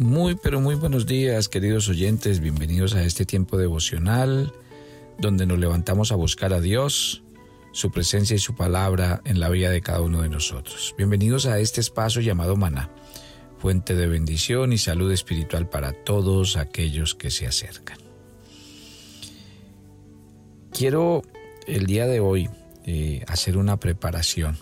Muy, pero muy buenos días, queridos oyentes. Bienvenidos a este tiempo devocional donde nos levantamos a buscar a Dios, su presencia y su palabra en la vida de cada uno de nosotros. Bienvenidos a este espacio llamado Maná, fuente de bendición y salud espiritual para todos aquellos que se acercan. Quiero el día de hoy eh, hacer una preparación.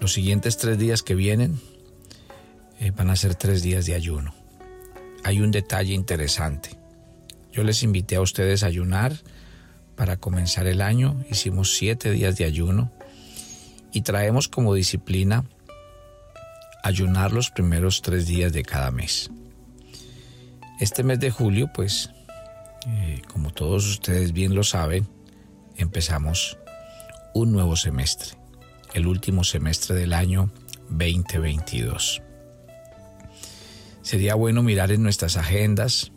Los siguientes tres días que vienen eh, van a ser tres días de ayuno. Hay un detalle interesante. Yo les invité a ustedes a ayunar para comenzar el año. Hicimos siete días de ayuno y traemos como disciplina ayunar los primeros tres días de cada mes. Este mes de julio, pues, eh, como todos ustedes bien lo saben, empezamos un nuevo semestre, el último semestre del año 2022. Sería bueno mirar en nuestras agendas,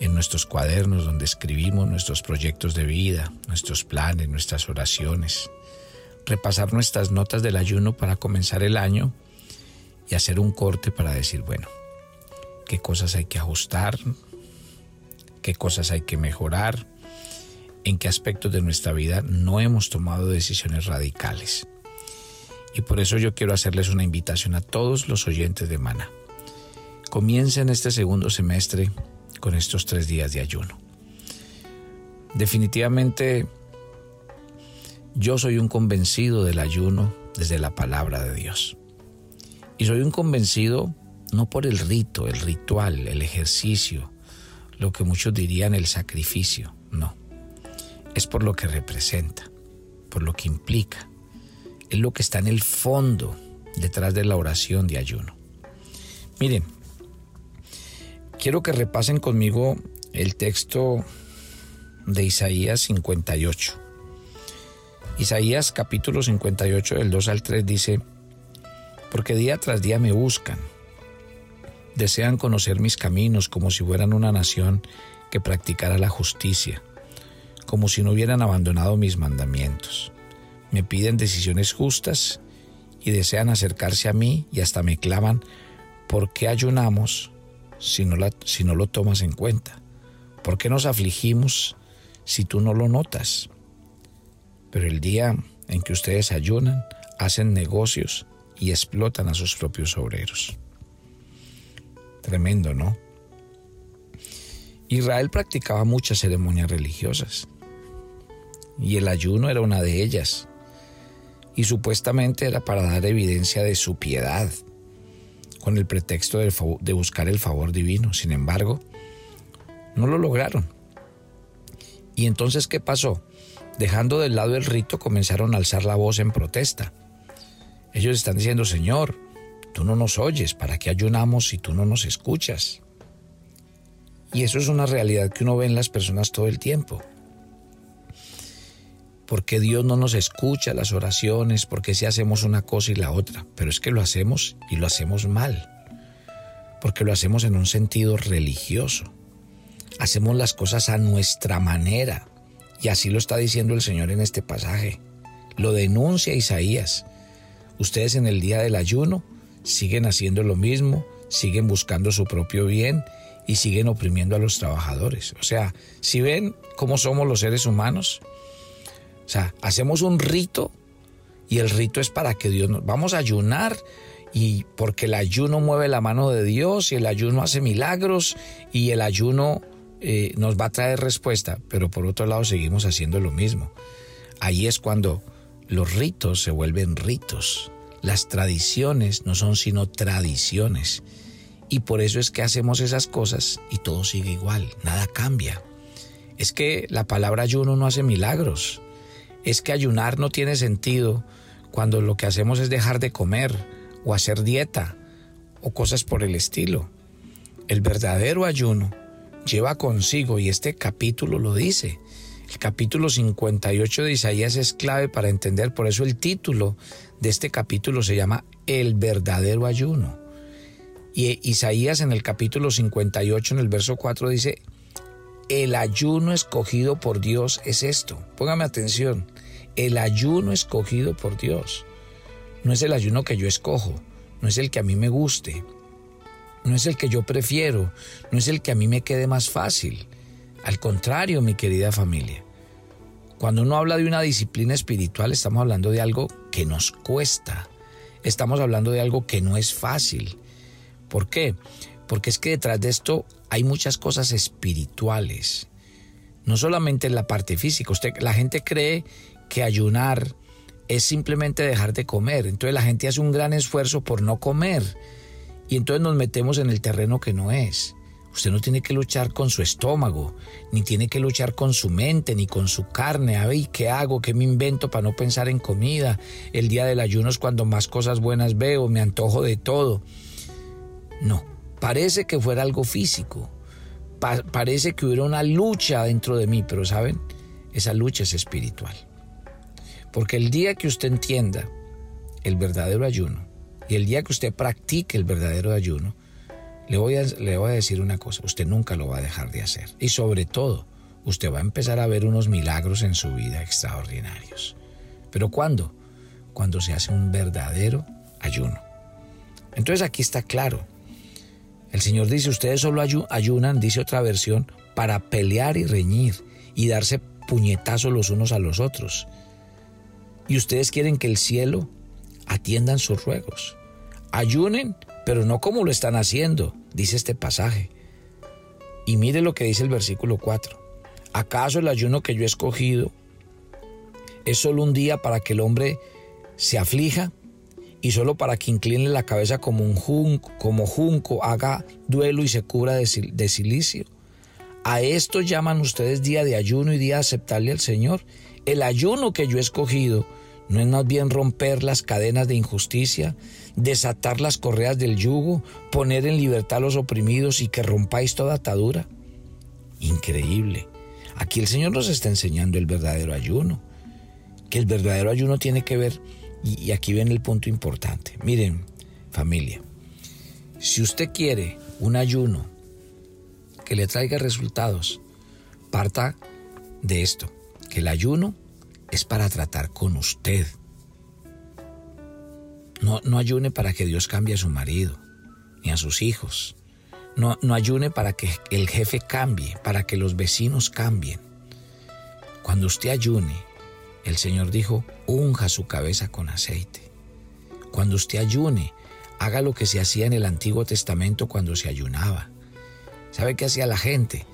en nuestros cuadernos donde escribimos nuestros proyectos de vida, nuestros planes, nuestras oraciones, repasar nuestras notas del ayuno para comenzar el año y hacer un corte para decir, bueno, qué cosas hay que ajustar, qué cosas hay que mejorar, en qué aspectos de nuestra vida no hemos tomado decisiones radicales. Y por eso yo quiero hacerles una invitación a todos los oyentes de Mana Comiencen este segundo semestre con estos tres días de ayuno. Definitivamente yo soy un convencido del ayuno desde la palabra de Dios. Y soy un convencido no por el rito, el ritual, el ejercicio, lo que muchos dirían el sacrificio, no. Es por lo que representa, por lo que implica. Es lo que está en el fondo detrás de la oración de ayuno. Miren, Quiero que repasen conmigo el texto de Isaías 58. Isaías capítulo 58 del 2 al 3 dice, porque día tras día me buscan, desean conocer mis caminos como si fueran una nación que practicara la justicia, como si no hubieran abandonado mis mandamientos. Me piden decisiones justas y desean acercarse a mí y hasta me claman, ¿por qué ayunamos si no, si no lo tomas en cuenta? ¿Por qué nos afligimos si tú no lo notas? Pero el día en que ustedes ayunan, hacen negocios y explotan a sus propios obreros. Tremendo, ¿no? Israel practicaba muchas ceremonias religiosas y el ayuno era una de ellas y supuestamente era para dar evidencia de su piedad con el pretexto de, buscar el favor divino. Sin embargo, no lo lograron. ¿Y entonces qué pasó? Dejando de lado el rito, comenzaron a alzar la voz en protesta. Ellos están diciendo, Señor, tú no nos oyes, ¿para qué ayunamos si tú no nos escuchas? Y eso es una realidad que uno ve en las personas todo el tiempo. ¿Por qué Dios no nos escucha las oraciones? ¿Por qué si hacemos una cosa y la otra? Pero es que lo hacemos y lo hacemos mal. Porque lo hacemos en un sentido religioso. Hacemos las cosas a nuestra manera. Y así lo está diciendo el Señor en este pasaje. Lo denuncia Isaías. Ustedes en el día del ayuno siguen haciendo lo mismo, siguen buscando su propio bien y siguen oprimiendo a los trabajadores. O sea, si ven cómo somos los seres humanos, sea, hacemos un rito y el rito es para que Dios nos... Vamos a ayunar y porque el ayuno mueve la mano de Dios y el ayuno hace milagros y el ayuno eh, nos va a traer respuesta, pero por otro lado seguimos haciendo lo mismo. Ahí es cuando los ritos se vuelven ritos. Las tradiciones no son sino tradiciones. Y por eso es que hacemos esas cosas y todo sigue igual, nada cambia. Es que la palabra ayuno no hace milagros es que ayunar no tiene sentido cuando lo que hacemos es dejar de comer o hacer dieta o cosas por el estilo. El verdadero ayuno lleva consigo, y este capítulo lo dice, el capítulo 58 de Isaías es clave para entender, por eso el título de este capítulo se llama El verdadero ayuno. Y Isaías en el capítulo 58, en el verso 4, dice, el ayuno escogido por Dios es esto. Póngame atención. El ayuno escogido por Dios. No es el ayuno que yo escojo, no es el que a mí me guste. no es el que yo prefiero, no es el que a mí me quede más fácil. Al contrario, mi querida familia, cuando uno habla de una disciplina espiritual, estamos hablando de algo que nos cuesta, estamos hablando de algo que no es fácil. ¿Por qué? Porque es que detrás de esto hay muchas cosas espirituales, no solamente en la parte física. Usted, la gente cree que ayunar es simplemente dejar de comer, entonces la gente hace un gran esfuerzo por no comer y entonces nos metemos en el terreno que no es. Usted no tiene que luchar con su estómago, ni tiene que luchar con su mente, ni con su carne. Ay, ¿qué hago? ¿Qué me invento para no pensar en comida? El día del ayuno es cuando más cosas buenas veo, me antojo de todo. No, parece que fuera algo físico. parece que hubiera una lucha dentro de mí, pero ¿saben? Esa lucha es espiritual. Porque el día que usted entienda el verdadero ayuno, y el día que usted practique el verdadero ayuno, le voy, a, le voy a decir una cosa, usted nunca lo va a dejar de hacer. Y sobre todo, usted va a empezar a ver unos milagros en su vida extraordinarios. ¿Pero cuándo? Cuando se hace un verdadero ayuno. Entonces aquí está claro. El Señor dice, ustedes solo ayunan, dice otra versión, para pelear y reñir y darse puñetazos los unos a los otros. Y ustedes quieren que el cielo atiendan sus ruegos. Ayunen, pero no como lo están haciendo, dice este pasaje. Y mire lo que dice el versículo 4. ¿Acaso el ayuno que yo he escogido es solo un día para que el hombre se aflija y solo para que incline la cabeza como un junco, como junco haga duelo y se cubra de, de silicio? ¿A esto llaman ustedes día de ayuno y día aceptarle al Señor? El ayuno que yo he escogido ¿No es más bien romper las cadenas de injusticia, desatar las correas del yugo, poner en libertad a los oprimidos y que rompáis toda atadura? Increíble. Aquí el Señor nos está enseñando el verdadero ayuno, que el verdadero ayuno tiene que ver, y aquí viene el punto importante. Miren, familia, si usted quiere un ayuno que le traiga resultados, parta de esto, que el ayuno es para tratar con usted. No, no ayune para que Dios cambie a su marido, ni a sus hijos. No, no ayune para que el jefe cambie, para que los vecinos cambien. Cuando usted ayune, el Señor dijo, unja su cabeza con aceite. Cuando usted ayune, haga lo que se hacía en el Antiguo Testamento cuando se ayunaba. ¿Sabe qué hacía la gente?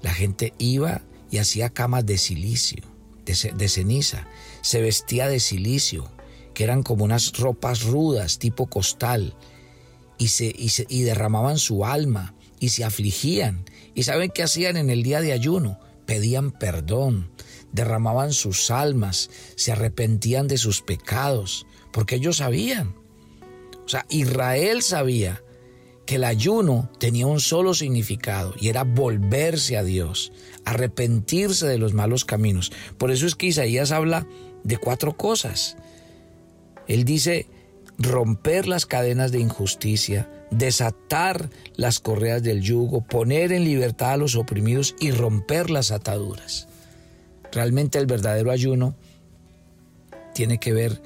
La gente iba y hacía camas de silicio de, ceniza, se vestía de silicio, que eran como unas ropas rudas, tipo costal, y, se, y, derramaban su alma y se afligían. ¿Y saben qué hacían en el día de ayuno? Pedían perdón, derramaban sus almas, se arrepentían de sus pecados, porque ellos sabían. O sea, Israel sabía que el ayuno tenía un solo significado y era volverse a Dios, arrepentirse de los malos caminos. Por eso es que Isaías habla de cuatro cosas. Él dice romper las cadenas de injusticia, desatar las correas del yugo, poner en libertad a los oprimidos y romper las ataduras. Realmente el verdadero ayuno tiene que ver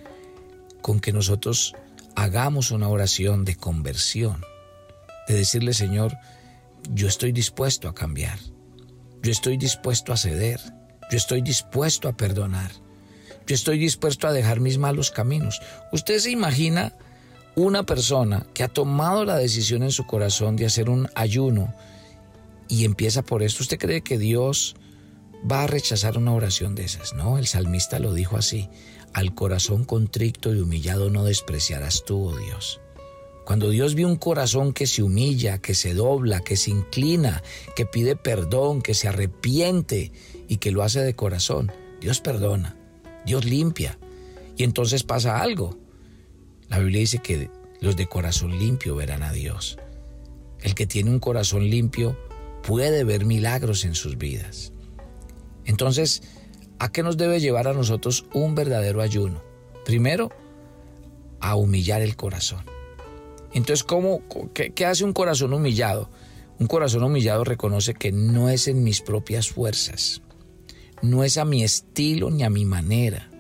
con que nosotros hagamos una oración de conversión de decirle, Señor, yo estoy dispuesto a cambiar, yo estoy dispuesto a ceder, yo estoy dispuesto a perdonar, yo estoy dispuesto a dejar mis malos caminos. Usted se imagina una persona que ha tomado la decisión en su corazón de hacer un ayuno y empieza por esto. ¿Usted cree que Dios va a rechazar una oración de esas? No, el salmista lo dijo así. Al corazón contrito y humillado no despreciarás tú, oh Dios. Cuando Dios ve un corazón que se humilla, que se dobla, que se inclina, que pide perdón, que se arrepiente y que lo hace de corazón, Dios perdona, Dios limpia. Y entonces pasa algo. La Biblia dice que los de corazón limpio verán a Dios. El que tiene un corazón limpio puede ver milagros en sus vidas. Entonces, ¿a qué nos debe llevar a nosotros un verdadero ayuno? Primero, a humillar el corazón. Entonces, ¿cómo, qué, hace un corazón humillado? Un corazón humillado reconoce que no es en mis propias fuerzas, no es a mi estilo ni a mi manera.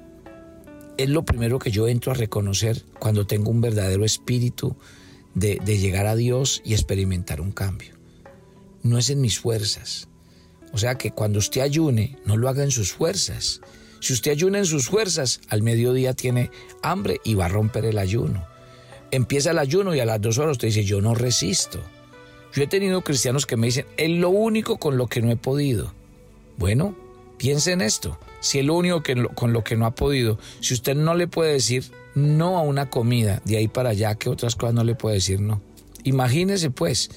Es lo primero que yo entro a reconocer cuando tengo un verdadero espíritu de, de llegar a Dios y experimentar un cambio. No es en mis fuerzas. O sea que cuando usted ayune, no lo haga en sus fuerzas. Si usted ayuna en sus fuerzas, al mediodía tiene hambre y va a romper el ayuno. Empieza el ayuno y a las dos horas usted dice, yo no resisto. Yo he tenido cristianos que me dicen, es lo único con lo que no he podido. Bueno, piense en esto. Si es lo único que, con lo que no ha podido, si usted no le puede decir no a una comida, de ahí para allá, ¿qué otras cosas no le puede decir no? Imagínese pues,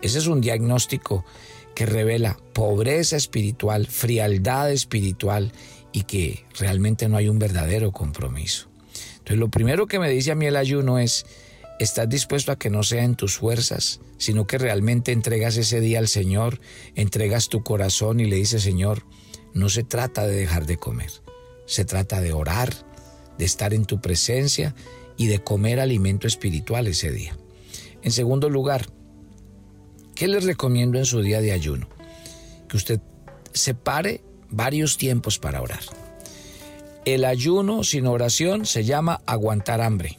ese es un diagnóstico que revela pobreza espiritual, frialdad espiritual y que realmente no hay un verdadero compromiso. Entonces lo primero que me dice a mí el ayuno es, ¿estás dispuesto a que no sea en tus fuerzas, sino que realmente entregas ese día al Señor, entregas tu corazón y le dices, Señor, no se trata de dejar de comer, se trata de orar, de estar en tu presencia y de comer alimento espiritual ese día. En segundo lugar, ¿qué les recomiendo en su día de ayuno? Que usted separe varios tiempos para orar. El ayuno sin oración se llama aguantar hambre.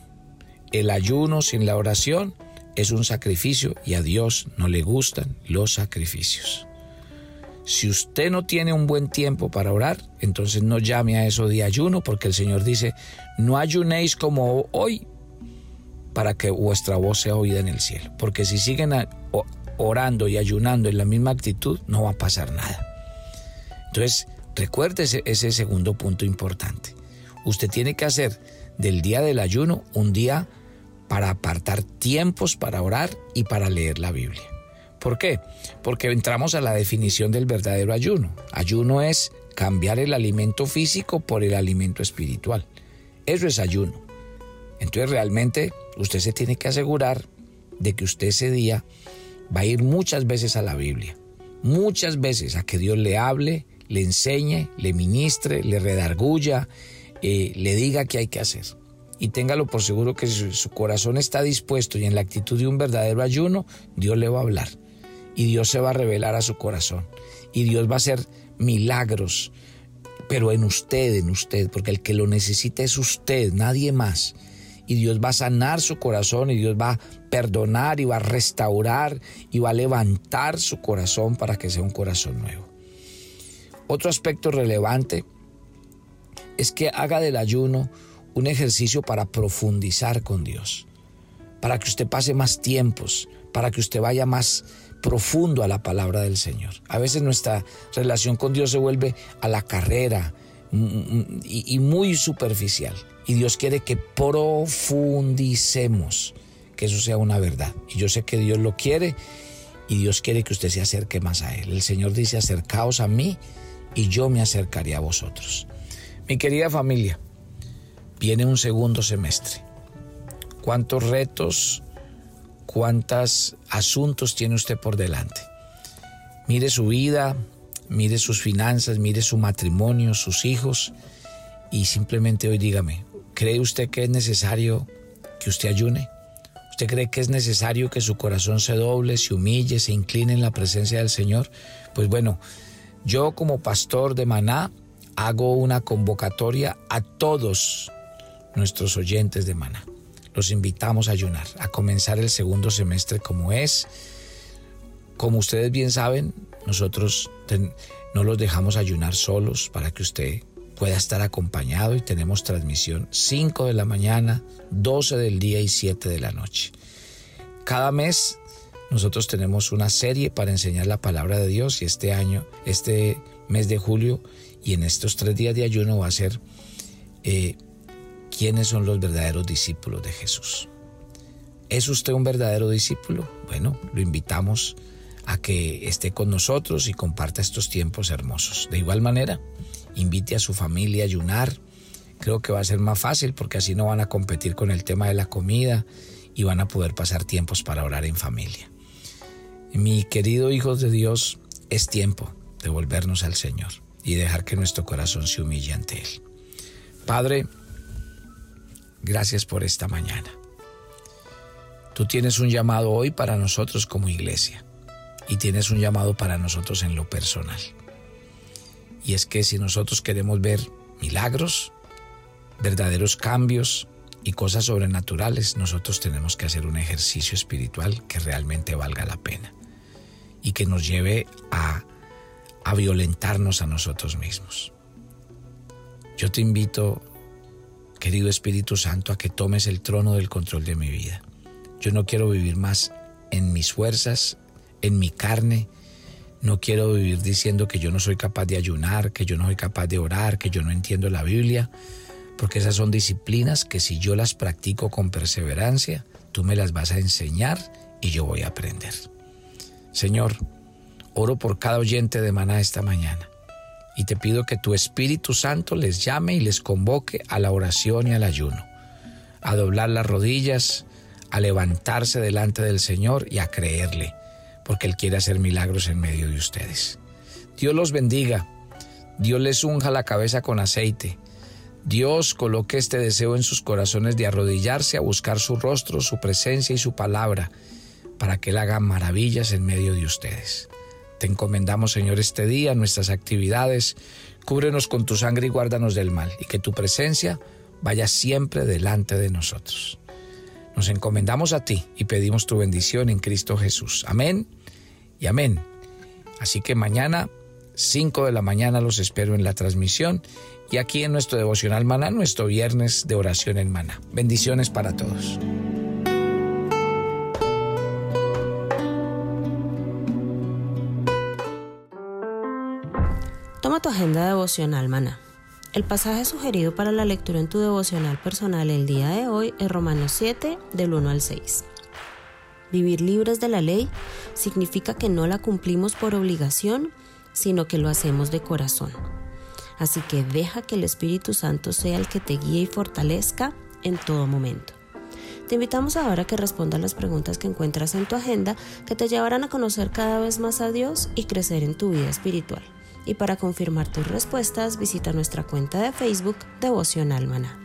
El ayuno sin la oración es un sacrificio y a Dios no le gustan los sacrificios. Si usted no tiene un buen tiempo para orar, entonces no llame a eso de ayuno, porque el Señor dice, no ayunéis como hoy para que vuestra voz sea oída en el cielo. Porque si siguen orando y ayunando en la misma actitud, no va a pasar nada. Entonces, recuerde ese, segundo punto importante. Usted tiene que hacer del día del ayuno un día para apartar tiempos para orar y para leer la Biblia. ¿Por qué? Porque entramos a la definición del verdadero ayuno. Ayuno es cambiar el alimento físico por el alimento espiritual. Eso es ayuno. Entonces realmente usted se tiene que asegurar de que usted ese día va a ir muchas veces a la Biblia, muchas veces a que Dios le hable, le enseñe, le ministre, le redarguya, eh, le diga qué hay que hacer. Y téngalo por seguro que si su corazón está dispuesto y en la actitud de un verdadero ayuno, Dios le va a hablar. Y Dios se va a revelar a su corazón. Y Dios va a hacer milagros, pero en usted, en usted, porque el que lo necesita es usted, nadie más. Y Dios va a sanar su corazón y Dios va a perdonar y va a restaurar y va a levantar su corazón para que sea un corazón nuevo. Otro aspecto relevante es que haga del ayuno un ejercicio para profundizar con Dios, para que usted pase más tiempos, para que usted vaya más profundo a la palabra del Señor. A veces nuestra relación con Dios se vuelve a la carrera mm, mm, y muy superficial. Y Dios quiere que profundicemos, que eso sea una verdad. Y yo sé que Dios lo quiere y Dios quiere que usted se acerque más a Él. El Señor dice, acercaos a mí y yo me acercaré a vosotros. Mi querida familia, viene un segundo semestre. ¿Cuántos retos, cuántos asuntos tiene usted por delante? Mire su vida, mire sus finanzas, mire su matrimonio, sus hijos y simplemente hoy dígame, ¿cree usted que es necesario que usted ayune? ¿Usted cree que es necesario que su corazón se doble, se humille, se incline en la presencia del Señor? Pues bueno, yo como pastor de Maná hago una convocatoria a todos nuestros oyentes de Maná. Los invitamos a ayunar, a comenzar el segundo semestre como es. Como ustedes bien saben, nosotros no los dejamos ayunar solos para que usted pueda estar acompañado y tenemos transmisión 5 de la mañana, 12 del día y 7 de la noche. Cada mes nosotros tenemos una serie para enseñar la palabra de Dios y este año, este mes de julio y en estos tres días de ayuno va a ser eh, quiénes son los verdaderos discípulos de Jesús. ¿Es usted un verdadero discípulo? Bueno, lo invitamos a que esté con nosotros y comparta estos tiempos hermosos. De igual manera, invite a su familia a ayunar. Creo que va a ser más fácil porque así no van a competir con el tema de la comida y van a poder pasar tiempos para orar en familia. Mi querido hijos de Dios, es tiempo de volvernos al Señor y dejar que nuestro corazón se humille ante Él. Padre, gracias por esta mañana. Tú tienes un llamado hoy para nosotros como iglesia y tienes un llamado para nosotros en lo personal. Y es que si nosotros queremos ver milagros, verdaderos cambios, y cosas sobrenaturales, nosotros tenemos que hacer un ejercicio espiritual que realmente valga la pena y que nos lleve a, a violentarnos a nosotros mismos. Yo te invito, querido Espíritu Santo, a que tomes el trono del control de mi vida. Yo no quiero vivir más en mis fuerzas, en mi carne. No quiero vivir diciendo que yo no soy capaz de ayunar, que yo no soy capaz de orar, que yo no entiendo la Biblia, porque esas son disciplinas que si yo las practico con perseverancia, tú me las vas a enseñar y yo voy a aprender. Señor, oro por cada oyente de maná esta mañana. Y te pido que tu Espíritu Santo les llame y les convoque a la oración y al ayuno, a doblar las rodillas, a levantarse delante del Señor y a creerle, porque Él quiere hacer milagros en medio de ustedes. Dios los bendiga, Dios les unja la cabeza con aceite, Dios coloque este deseo en sus corazones de arrodillarse a buscar su rostro, su presencia y su palabra, para que Él haga maravillas en medio de ustedes. Te encomendamos, Señor, este día, nuestras actividades. Cúbrenos con tu sangre y guárdanos del mal, y que tu presencia vaya siempre delante de nosotros. Nos encomendamos a ti y pedimos tu bendición en Cristo Jesús. Amén y amén. Así que mañana, 5 de la mañana, los espero en la transmisión y aquí en nuestro devocional Maná, nuestro viernes de oración en Maná. Bendiciones para todos. Tu agenda devocional, maná. El pasaje sugerido para la lectura en tu devocional personal el día de hoy es Romanos 7, del 1 al 6. Vivir libres de la ley significa que no la cumplimos por obligación, sino que lo hacemos de corazón. Así que deja que el Espíritu Santo sea el que te guíe y fortalezca en todo momento. Te invitamos ahora a que respondas las preguntas que encuentras en tu agenda que te llevarán a conocer cada vez más a Dios y crecer en tu vida espiritual. Y para confirmar tus respuestas, visita nuestra cuenta de Facebook Devoción Almana.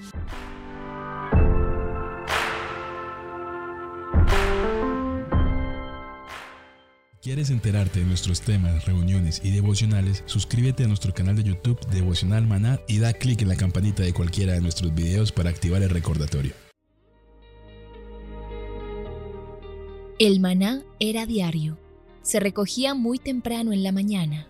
¿Quieres enterarte de nuestros temas, reuniones y devocionales? Suscríbete a nuestro canal de YouTube Devocional Maná y da clic en la campanita de cualquiera de nuestros videos para activar el recordatorio. El maná era diario. Se recogía muy temprano en la mañana